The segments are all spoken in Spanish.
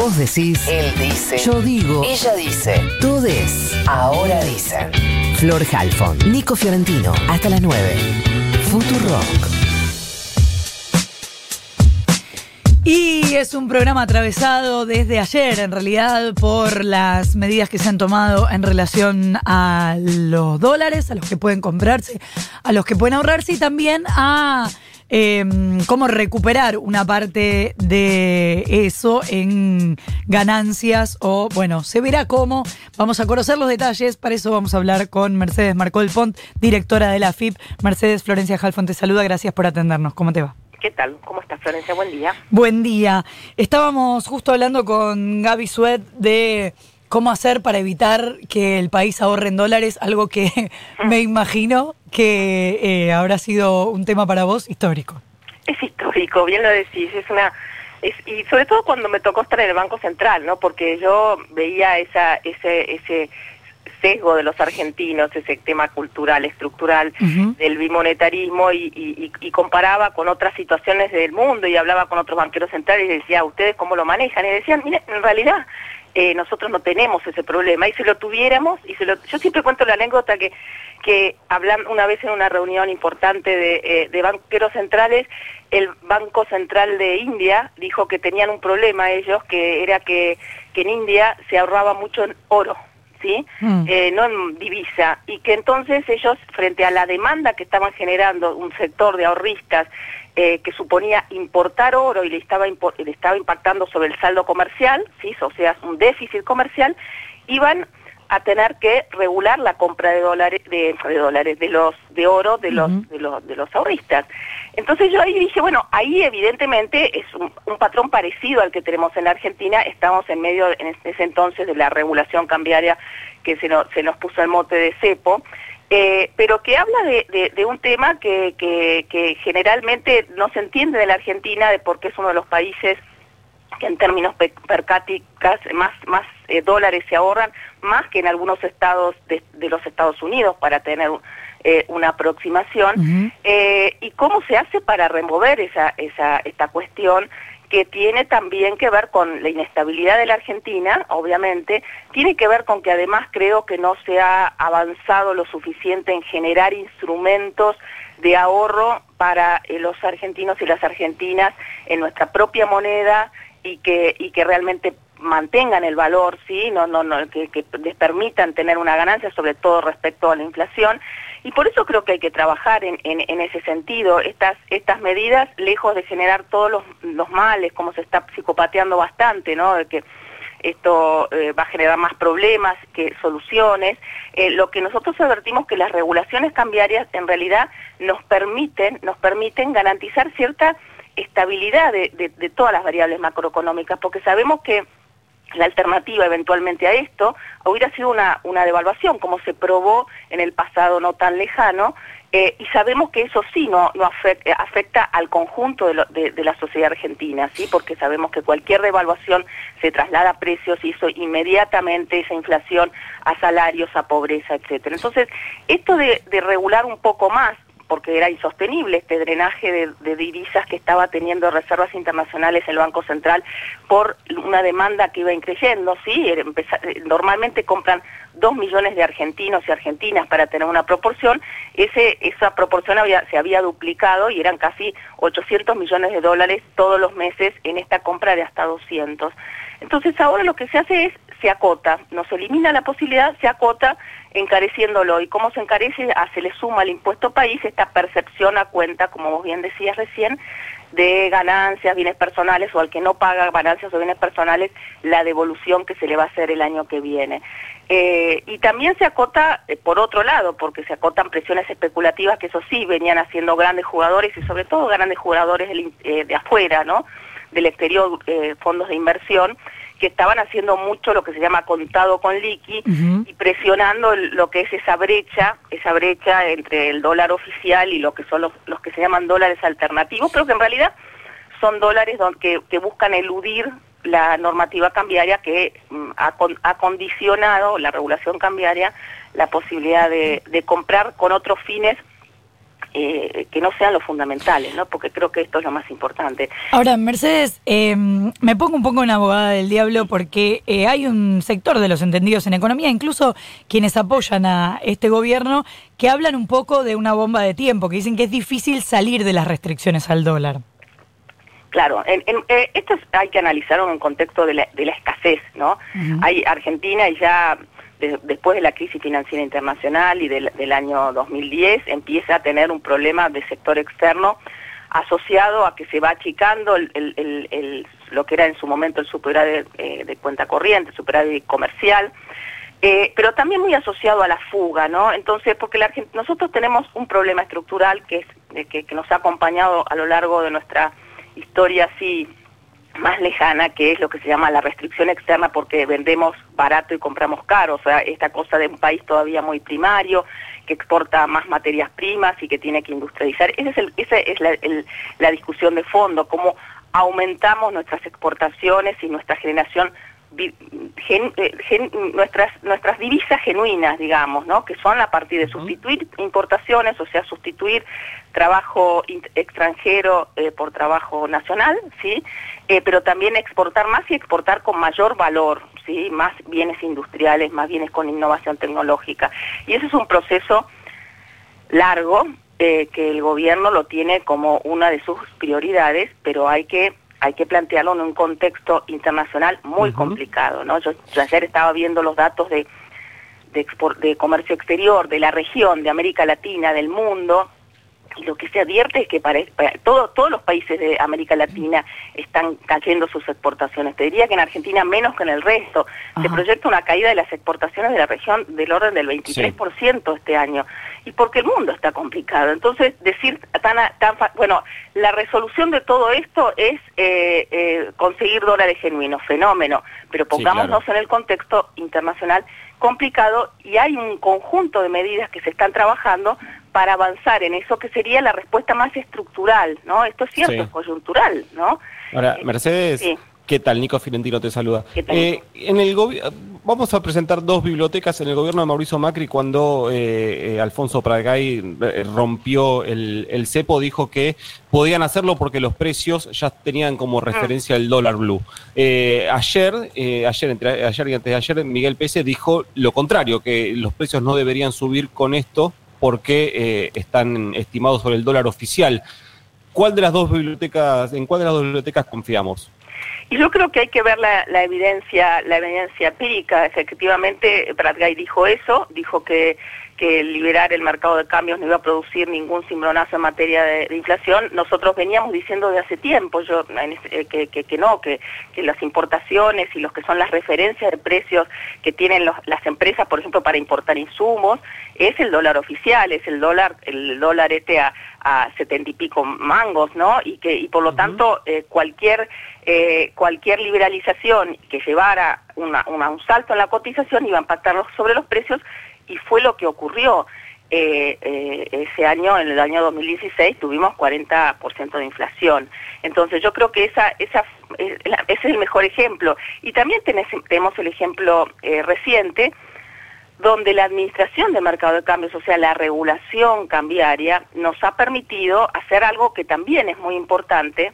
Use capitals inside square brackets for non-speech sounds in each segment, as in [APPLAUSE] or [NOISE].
Vos decís, él dice, yo digo, ella dice, todes, ahora dicen. Flor Halfon, Nico Fiorentino, hasta las 9. Futurock. Y es un programa atravesado desde ayer, en realidad, por las medidas que se han tomado en relación a los dólares, a los que pueden comprarse, a los que pueden ahorrarse y también a eh, cómo recuperar una parte de eso en ganancias o, bueno, se verá cómo. Vamos a conocer los detalles, para eso vamos a hablar con Mercedes Marcol Pont, directora de la FIP. Mercedes Florencia Jalfón te saluda, gracias por atendernos. ¿Cómo te va? ¿Qué tal? ¿Cómo estás, Florencia? Buen día. Buen día. Estábamos justo hablando con Gaby Suet de cómo hacer para evitar que el país ahorre en dólares, algo que [LAUGHS] me imagino que eh, habrá sido un tema para vos histórico. Es histórico, bien lo decís, es una... Es, y sobre todo cuando me tocó estar en el Banco Central, ¿no? Porque yo veía esa, ese, ese sesgo de los argentinos, ese tema cultural, estructural del bimonetarismo y, y, comparaba con otras situaciones del mundo y hablaba con otros banqueros centrales y decía, ¿ustedes cómo lo manejan? Y decían, mire, en realidad eh, nosotros no tenemos ese problema y si lo tuviéramos, y se lo, yo siempre cuento la anécdota que, que hablando una vez en una reunión importante de, eh, de banqueros centrales, el Banco Central de India dijo que tenían un problema ellos, que era que, que en India se ahorraba mucho en oro ¿sí? Mm. Eh, no en divisa, y que entonces ellos, frente a la demanda que estaban generando un sector de ahorristas eh, que suponía importar oro y le estaba, le estaba impactando sobre el saldo comercial, ¿sí? o sea, un déficit comercial, iban a tener que regular la compra de dólares de, dólares de los de oro de los de los de los ahorristas. Entonces yo ahí dije bueno ahí evidentemente es un, patrón parecido al que tenemos en la Argentina. Estamos en medio en ese entonces de la regulación cambiaria que se nos, se nos puso el mote de cepo eh, pero que habla de, de, un tema que, que, que generalmente no se entiende de la Argentina de por qué es uno de los países que en términos per cápita más, más eh, dólares se ahorran, más que en algunos estados de, los Estados Unidos para tener eh, una aproximación. Eh, ¿Y cómo se hace para remover esa, esa, esta cuestión? Que tiene también que ver con la inestabilidad de la Argentina, obviamente, tiene que ver con que además creo que no se ha avanzado lo suficiente en generar instrumentos de ahorro para los argentinos y las argentinas en nuestra propia moneda, y que, y que realmente mantengan el valor, sí, no, no, no, que, les permitan tener una ganancia, sobre todo respecto a la inflación. Y por eso creo que hay que trabajar en, en, ese sentido. Estas, estas medidas, lejos de generar todos los, males, como se está psicopateando bastante, ¿no? De que esto eh, va a generar más problemas que soluciones. Eh, lo que nosotros advertimos que las regulaciones cambiarias en realidad nos permiten, nos permiten garantizar cierta estabilidad de, de, todas las variables macroeconómicas, porque sabemos que la alternativa eventualmente a esto hubiera sido una, una devaluación, como se probó en el pasado no tan lejano, eh, y sabemos que eso sí no, no afecta, afecta al conjunto de, de, la sociedad argentina, ¿sí? porque sabemos que cualquier devaluación se traslada a precios y eso inmediatamente esa inflación a salarios, a pobreza, etcétera. Entonces, esto de regular un poco más porque era insostenible este drenaje de, divisas que estaba teniendo reservas internacionales el Banco Central por una demanda que iba increyendo, ¿sí? Normalmente compran dos millones de argentinos y argentinas para tener una proporción, ese, esa proporción se había duplicado y eran casi 800 millones de dólares todos los meses en esta compra de hasta 200. Entonces ahora lo que se hace es, se acota, no se elimina la posibilidad, se acota encareciéndolo. ¿Y cómo se encarece? Ah, se le suma al impuesto país esta percepción a cuenta, como vos bien decías recién, de ganancias, bienes personales, o al que no paga ganancias o bienes personales, la devolución que se le va a hacer el año que viene. Eh, y también se acota eh, por otro lado, porque se acotan presiones especulativas que eso sí venían haciendo grandes jugadores y sobre todo grandes jugadores eh, de afuera, ¿no? Del exterior, fondos de inversión, que estaban haciendo mucho lo que se llama contado con liqui y presionando lo que es esa brecha, esa brecha entre el dólar oficial y lo que son los, los que se llaman dólares alternativos, pero que en realidad son dólares que, que buscan eludir la normativa cambiaria que mm, ha, ha, condicionado la regulación cambiaria la posibilidad de, de comprar con otros fines eh, que no sean los fundamentales, ¿no? Porque creo que esto es lo más importante. Ahora, Mercedes, eh, me pongo un poco en abogada del diablo porque eh, hay un sector de los entendidos en economía, incluso quienes apoyan a este gobierno, que hablan un poco de una bomba de tiempo, que dicen que es difícil salir de las restricciones al dólar. Claro, en, esto hay que analizarlo en el contexto de la, escasez, ¿no? Hay Argentina y ya después de la crisis financiera internacional y del, año 2010 empieza a tener un problema de sector externo asociado a que se va achicando lo que era en su momento el superávit eh, de cuenta corriente, superávit comercial, eh, pero también muy asociado a la fuga, ¿no? Entonces, porque la, nosotros tenemos un problema estructural que, es, que, que nos ha acompañado a lo largo de nuestra historia así más lejana, que es lo que se llama la restricción externa porque vendemos barato y compramos caro, o sea, esta cosa de un país todavía muy primario, que exporta más materias primas y que tiene que industrializar. Ese es el, esa es la, la discusión de fondo, cómo aumentamos nuestras exportaciones y nuestra generación eh, nuestras nuestras divisas genuinas, digamos, ¿no? que son a partir de sustituir importaciones, o sea, sustituir trabajo extranjero eh, por trabajo nacional, ¿sí? Eh, pero también exportar más y exportar con mayor valor, ¿sí? más bienes industriales, más bienes con innovación tecnológica. Y ese es un proceso largo que el gobierno lo tiene como una de sus prioridades, pero hay que hay que plantearlo en un contexto internacional muy complicado, ¿no? Yo, ayer estaba viendo los datos de, de, de comercio exterior de la región, de América Latina, del mundo, y lo que se advierte es que para, todos los países de América Latina están cayendo sus exportaciones. Te diría que en Argentina menos que en el resto. Se proyecta una caída de las exportaciones de la región del orden del 23% este año. Y porque el mundo está complicado. Entonces, decir tan, tan bueno, la resolución de todo esto es eh, eh, conseguir dólares genuinos, fenómeno. Pero pongámonos en el contexto internacional complicado y hay un conjunto de medidas que se están trabajando para avanzar en eso que sería la respuesta más estructural, ¿no? Esto es cierto, es coyuntural, ¿no? Ahora, eh, Mercedes, ¿qué tal? Nico Fiorentino te saluda. Eh, en el vamos a presentar dos bibliotecas en el gobierno de Mauricio Macri cuando eh, Alfonso Pradgay rompió el, cepo, dijo que podían hacerlo porque los precios ya tenían como mm. referencia el dólar blue. ayer, ayer, entre ayer y antes de ayer, Miguel Pese dijo lo contrario, que los precios no deberían subir con esto porque eh, están estimados sobre el dólar oficial. ¿Cuál de las dos bibliotecas, en cuál de las dos bibliotecas confiamos? Y yo creo que hay que ver la, evidencia, la evidencia empírica. Efectivamente, Bradgay dijo eso, dijo que que liberar el mercado de cambios no iba a producir ningún cimbronazo en materia de, inflación, nosotros veníamos diciendo de hace tiempo yo, este, que, que, no, que, que, las importaciones y los que son las referencias de precios que tienen las empresas, por ejemplo, para importar insumos, es el dólar oficial, es el dólar, el dólar este a, setenta y pico mangos, ¿no? Y que y por lo tanto eh, cualquier eh, cualquier liberalización que llevara una, un salto en la cotización iba a impactar sobre los precios y fue lo que ocurrió. Eh, eh, ese año, en el año 2016, tuvimos 40% de inflación. Entonces yo creo que esa, ese es el mejor ejemplo. Y también tenemos el ejemplo eh, reciente, donde la Administración de Mercado de Cambios, o sea, la regulación cambiaria, nos ha permitido hacer algo que también es muy importante,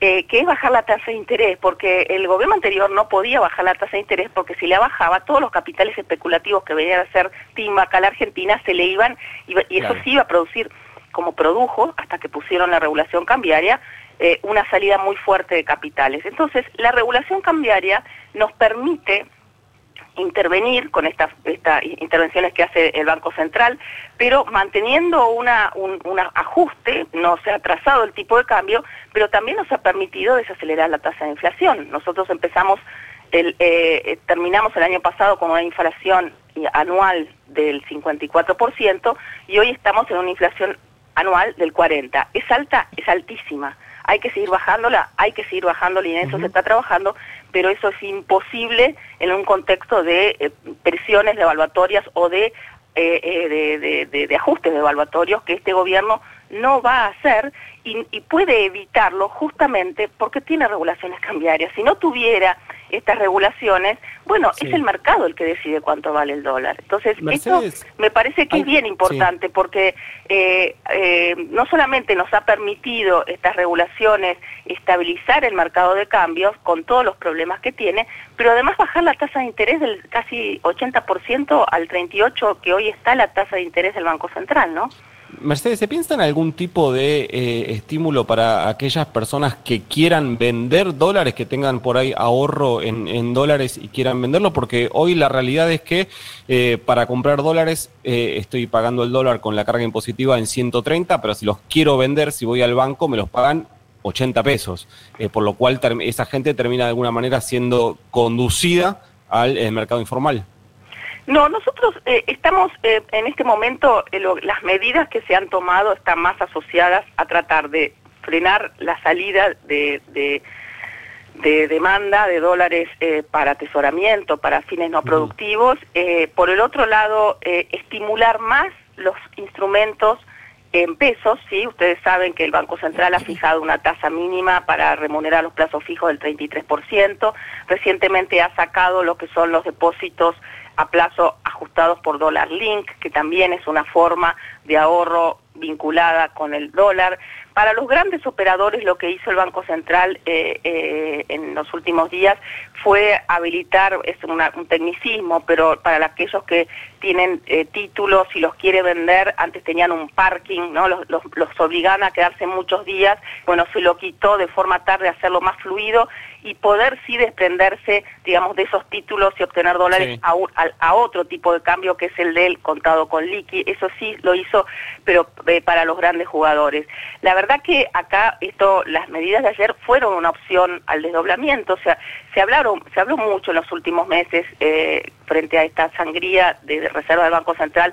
eh, que es bajar la tasa de interés, porque el gobierno anterior no podía bajar la tasa de interés porque si la bajaba, todos los capitales especulativos que venían a ser TIM acá a la Argentina se le iban, y, eso sí iba a producir, como produjo, hasta que pusieron la regulación cambiaria, eh, una salida muy fuerte de capitales. Entonces, la regulación cambiaria nos permite intervenir con estas, intervenciones que hace el Banco Central, pero manteniendo una, un, ajuste, no se ha atrasado el tipo de cambio, pero también nos ha permitido desacelerar la tasa de inflación. Nosotros empezamos, el, eh, terminamos el año pasado con una inflación anual del 54% y hoy estamos en una inflación anual del 40%. ¿Es alta? Es altísima hay que seguir bajándola, hay que seguir bajándola y en eso se está trabajando, pero eso es imposible en un contexto de eh, presiones devaluatorias o de, eh, eh, de, de, ajustes devaluatorios que este gobierno no va a hacer y, y, puede evitarlo justamente porque tiene regulaciones cambiarias. Si no tuviera estas regulaciones, bueno, es el mercado el que decide cuánto vale el dólar. Entonces, esto me parece que es bien importante porque eh, eh, no solamente nos ha permitido estas regulaciones estabilizar el mercado de cambios con todos los problemas que tiene, pero además bajar la tasa de interés del casi 80% al 38% que hoy está la tasa de interés del Banco Central, ¿no? Mercedes, ¿se piensa en algún tipo de eh, estímulo para aquellas personas que quieran vender dólares, que tengan por ahí ahorro en, dólares y quieran venderlo? Porque hoy la realidad es que eh, para comprar dólares eh, estoy pagando el dólar con la carga impositiva en 130, pero si los quiero vender, si voy al banco, me los pagan 80 pesos, por lo cual esa gente termina de alguna manera siendo conducida al mercado informal. No, nosotros eh, estamos eh, en este momento, eh, las medidas que se han tomado están más asociadas a tratar de frenar la salida de, de, demanda de dólares para atesoramiento, para fines no productivos. por el otro lado, estimular más los instrumentos en pesos, sí, ustedes saben que el Banco Central ha fijado una tasa mínima para remunerar los plazos fijos del 33%, recientemente ha sacado lo que son los depósitos a plazo ajustados por dólar link, que también es una forma de ahorro vinculada con el dólar. Para los grandes operadores lo que hizo el Banco Central eh, eh, en los últimos días fue habilitar, es un tecnicismo, pero para aquellos que tienen eh, títulos y los quiere vender, antes tenían un parking, ¿no? Los, los, obligaban a quedarse muchos días, bueno, se lo quitó de forma tal de hacerlo más fluido y poder sí desprenderse, digamos, de esos títulos y obtener dólares a, a, otro tipo de cambio que es el del contado con liqui. Eso sí lo hizo, pero para los grandes jugadores. La verdad que acá esto, las medidas de ayer fueron una opción al desdoblamiento, o sea, se hablaron, se habló mucho en los últimos meses eh, frente a esta sangría de, reserva del Banco Central.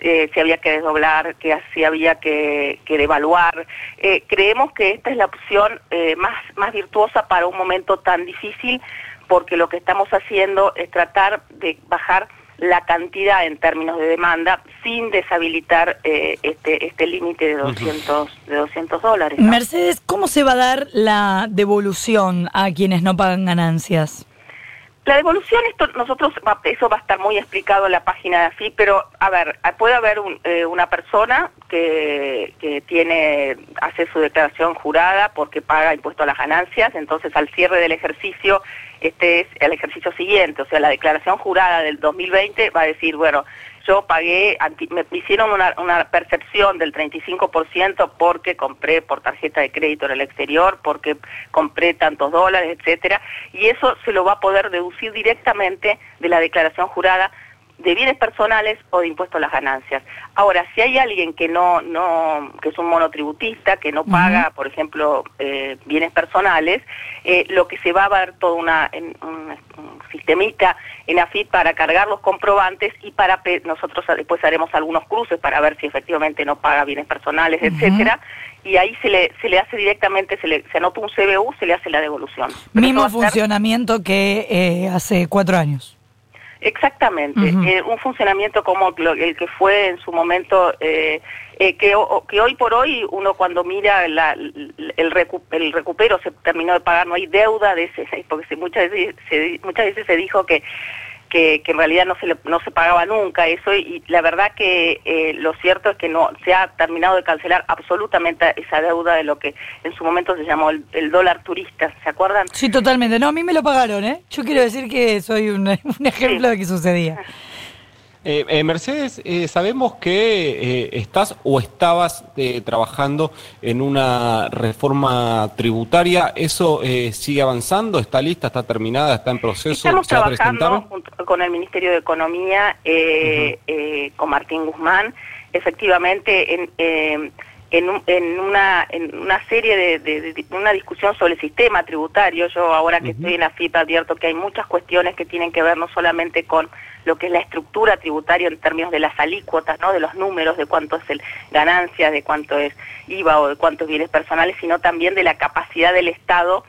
Eh, si había que desdoblar, que si había que, que devaluar. Eh, creemos que esta es la opción más, más virtuosa para un momento tan difícil porque lo que estamos haciendo es tratar de bajar la cantidad en términos de demanda sin deshabilitar eh, este, este límite de 200, de 200 dólares. Mercedes, ¿cómo se va a dar la devolución a quienes no pagan ganancias? La devolución, esto nosotros eso va a estar muy explicado en la página de AFI, pero a ver, puede haber eh, una persona que, que tiene hace su declaración jurada porque paga impuesto a las ganancias, entonces al cierre del ejercicio, este es el ejercicio siguiente, o sea, la declaración jurada del 2020 va a decir, bueno, yo pagué, me hicieron una, una percepción del 35% porque compré por tarjeta de crédito en el exterior, porque compré tantos dólares, etcétera, y eso se lo va a poder deducir directamente de la declaración jurada de bienes personales o de impuestos a las ganancias. Ahora, si hay alguien que no, no, que es un monotributista, que no paga, por ejemplo, eh, bienes personales, eh, lo que se va a ver todo una, un, sistemita en AFIP para cargar los comprobantes y para nosotros después haremos algunos cruces para ver si efectivamente no paga bienes personales, etcétera, y ahí se le, se le hace directamente, se, le, se anota un CBU, se le hace la devolución. Mismo funcionamiento que eh, hace cuatro años. Exactamente, eh, un funcionamiento como el que fue en su momento, eh, eh, que, que, hoy por hoy uno cuando mira el, el, recupero se terminó de pagar, no hay deuda de ese, [LAUGHS] porque muchas veces, muchas veces se dijo que que, en realidad no se, no se pagaba nunca eso y, la verdad que eh, lo cierto es que no se ha terminado de cancelar absolutamente esa deuda de lo que en su momento se llamó el, dólar turista, ¿se acuerdan? Sí, totalmente. No, a mí me lo pagaron, ¿eh? Yo quiero decir que soy un, [LAUGHS] ejemplo de que sucedía. [LAUGHS] Eh, eh, Mercedes, eh, sabemos que estás o estabas trabajando en una reforma tributaria. ¿Eso sigue avanzando? ¿Está lista? ¿Está terminada? ¿Está en proceso? Estamos trabajando con el Ministerio de Economía, con Martín Guzmán. Efectivamente, en, en, una, en una serie de, una discusión sobre el sistema tributario. Yo ahora que estoy en la FIP advierto que hay muchas cuestiones que tienen que ver no solamente con lo que es la estructura tributaria en términos de las alícuotas, ¿no? de los números, de cuánto es el ganancia, de cuánto es IVA o de cuántos bienes personales, sino también de la capacidad del Estado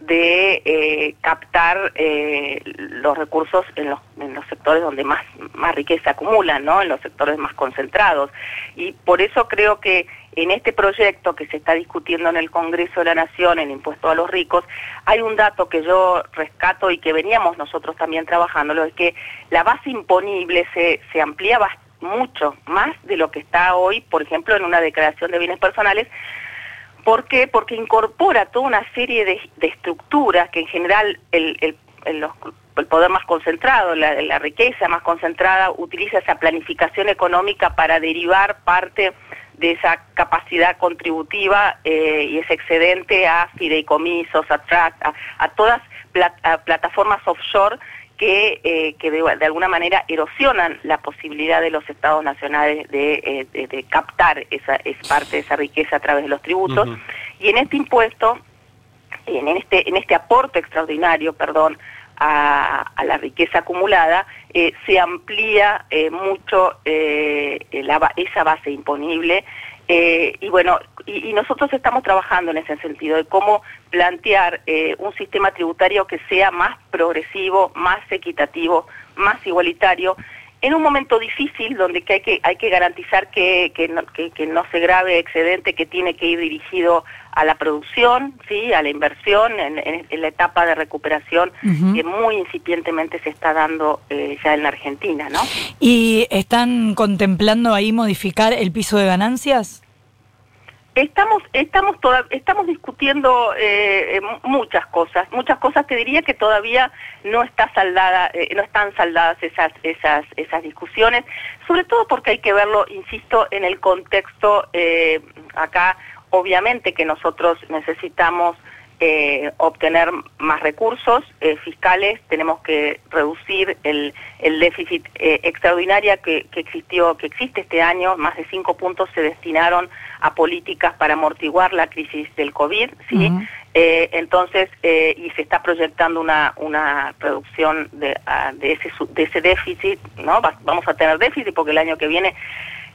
de eh, captar eh, los recursos en los, en los sectores donde más, más riqueza acumulan, ¿no? en los sectores más concentrados. Y por eso creo que en este proyecto que se está discutiendo en el Congreso de la Nación, el impuesto a los ricos, hay un dato que yo rescato y que veníamos nosotros también trabajando, es que la base imponible se, se amplía mucho más de lo que está hoy, por ejemplo, en una declaración de bienes personales, ¿Por qué? Porque incorpora toda una serie de, estructuras que en general el, el, el, poder más concentrado, la, la, riqueza más concentrada, utiliza esa planificación económica para derivar parte de esa capacidad contributiva eh, y ese excedente a fideicomisos, a, a, a todas plataformas offshore que, eh, que de, alguna manera erosionan la posibilidad de los estados nacionales de, eh, captar esa es parte de esa riqueza a través de los tributos. Y en este impuesto, en este, en este aporte extraordinario, perdón, a, la riqueza acumulada, eh, se amplía mucho esa base imponible eh, y bueno, y, nosotros estamos trabajando en ese sentido, de cómo plantear eh, un sistema tributario que sea más progresivo, más equitativo, más igualitario, en un momento difícil donde que hay, que, hay que garantizar que, que, no, que, no se grave excedente que tiene que ir dirigido a la producción, sí, a la inversión, en, la etapa de recuperación que muy incipientemente se está dando eh, ya en la Argentina, ¿no? ¿Y están contemplando ahí modificar el piso de ganancias? Estamos, estamos, estamos discutiendo eh, eh, muchas cosas, muchas cosas que diría que todavía no está saldada, no están saldadas esas, esas, esas discusiones, sobre todo porque hay que verlo, insisto, en el contexto acá Obviamente que nosotros necesitamos eh, obtener más recursos eh, fiscales, tenemos que reducir el, el déficit eh, extraordinario que, que, existió, que existe este año, más de cinco puntos se destinaron a políticas para amortiguar la crisis del COVID, ¿sí? entonces, y se está proyectando una, una reducción de, ah, de, ese, de ese déficit, ¿no? vamos a tener déficit porque el año que viene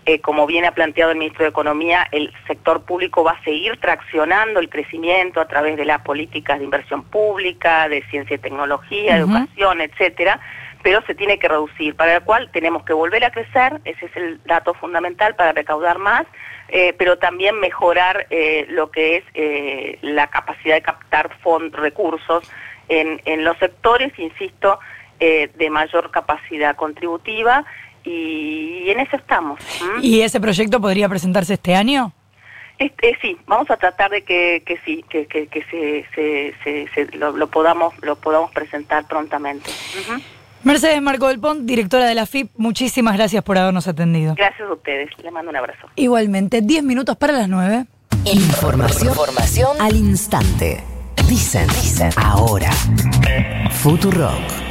eh, como viene ha planteado el ministro de Economía, el sector público va a seguir traccionando el crecimiento a través de las políticas de inversión pública, de ciencia y tecnología, educación, etcétera, pero se tiene que reducir, para lo cual tenemos que volver a crecer, ese es el dato fundamental para recaudar más, eh, pero también mejorar eh, lo que es la capacidad de captar fondos, recursos en, en los sectores, insisto, de mayor capacidad contributiva y, en eso estamos. ¿Y ese proyecto podría presentarse este año? Este, sí, vamos a tratar de que, que sí, que, que, que se, se, lo, podamos, lo podamos presentar prontamente. Mercedes Marco del Pont, directora de la FIP, muchísimas gracias por habernos atendido. Gracias a ustedes, les mando un abrazo. Igualmente, 10 minutos para las 9. Información, Información al instante. Dicen, dicen, ahora. Futurock.